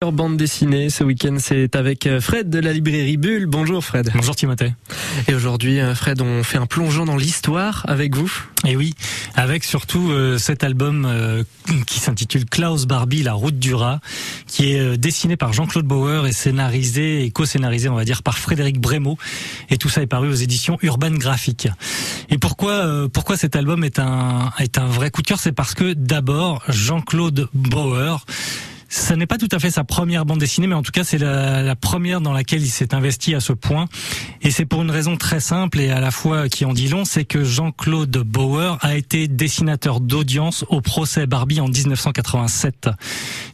Bande dessinée, ce week-end c'est avec euh, Fred de la librairie Bulle. Bonjour Fred. Bonjour Timothée. Et aujourd'hui euh, Fred, on fait un plongeon dans l'histoire avec vous. Et oui, avec surtout euh, cet album qui s'intitule Klaus Barbie, la route du rat, qui est dessiné par Jean-Claude Bauer et scénarisé et co-scénarisé, on va dire, par Frédéric Brémaud. Et tout ça est paru aux éditions Urban Graphique. Et pourquoi pourquoi cet album est un est un vrai coup de cœur, c'est parce que d'abord Jean-Claude Bauer ce n'est pas tout à fait sa première bande dessinée, mais en tout cas c'est la, première dans laquelle il s'est investi à ce point. Et c'est pour une raison très simple et à la fois qui en dit long, c'est que Jean-Claude Bauer a été dessinateur d'audience au procès Barbie en 1987.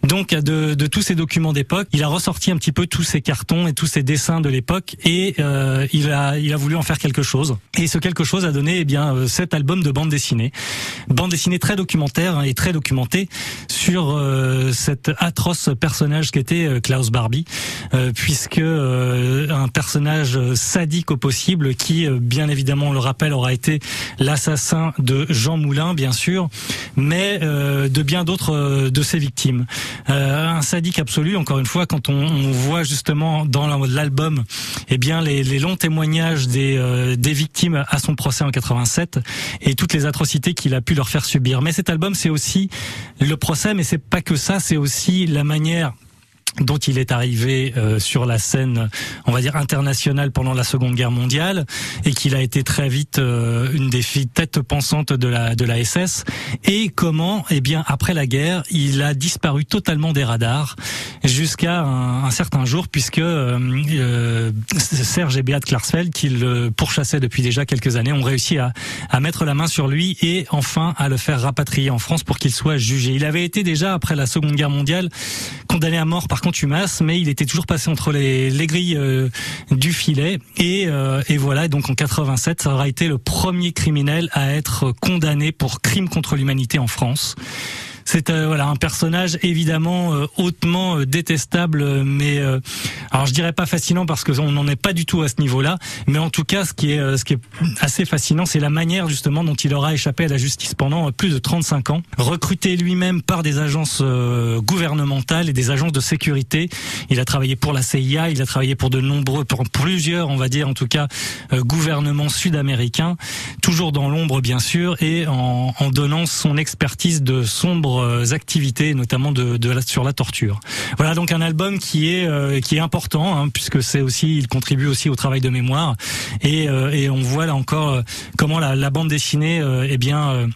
Donc de, de tous ces documents d'époque, il a ressorti un petit peu tous ces cartons et tous ces dessins de l'époque et euh, il a il a voulu en faire quelque chose. Et ce quelque chose a donné eh bien euh, cet album de bande dessinée, bande dessinée très documentaire hein, et très documentée sur euh, cette atroce personnage qu'était euh, Klaus Barbie, euh, puisque euh, un personnage sadique au possible qui, bien évidemment, on le rappelle, aura été l'assassin de Jean Moulin, bien sûr, mais de bien d'autres de ses victimes. un sadique absolu, encore une fois, quand on, voit justement dans l'album, eh bien, les, les, longs témoignages des, des victimes à son procès en 87 et toutes les atrocités qu'il a pu leur faire subir. Mais cet album, c'est aussi le procès, mais c'est pas que ça, c'est aussi la manière dont il est arrivé euh, sur la scène, on va dire internationale pendant la Seconde Guerre mondiale, et qu'il a été très vite euh, une des filles têtes pensantes de la de la SS. Et comment, eh bien, après la guerre, il a disparu totalement des radars jusqu'à un, certain jour, puisque euh, Serge et Beat Klarsfeld, qui le pourchassaient depuis déjà quelques années, ont réussi à, à mettre la main sur lui et enfin à le faire rapatrier en France pour qu'il soit jugé. Il avait été déjà après la Seconde Guerre mondiale condamné à mort par mais il était toujours passé entre les, les grilles euh, du filet. Et, euh, et voilà, donc en 87, ça aura été le premier criminel à être condamné pour crime contre l'humanité en France. C'est euh, voilà un personnage évidemment euh, hautement euh, détestable, mais alors je dirais pas fascinant parce qu'on n'en est pas du tout à ce niveau-là, mais en tout cas ce qui est ce qui est assez fascinant, c'est la manière justement dont il aura échappé à la justice pendant plus de 35 ans, recruté lui-même par des agences gouvernementales et des agences de sécurité. Il a travaillé pour la CIA, il a travaillé pour de nombreux, pour plusieurs, on va dire en tout cas, gouvernements sud-américains, toujours dans l'ombre bien sûr, et en, en donnant son expertise de sombre euh, activités, notamment de, de sur la torture. Voilà donc un album qui est euh, qui est important hein, puisque c'est aussi il contribue aussi au travail de mémoire et, euh, et on voit là encore comment la, la bande dessinée eh bien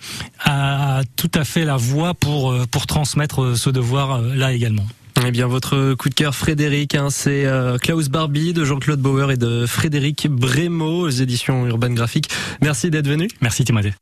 a tout à fait la voix pour pour transmettre ce devoir là également. Eh bien, votre coup de cœur, Frédéric, hein, c'est Klaus Barbie de Jean-Claude Bauer et de Frédéric Brémaud aux éditions Urban Graphique. Merci d'être venu. Merci Timothée.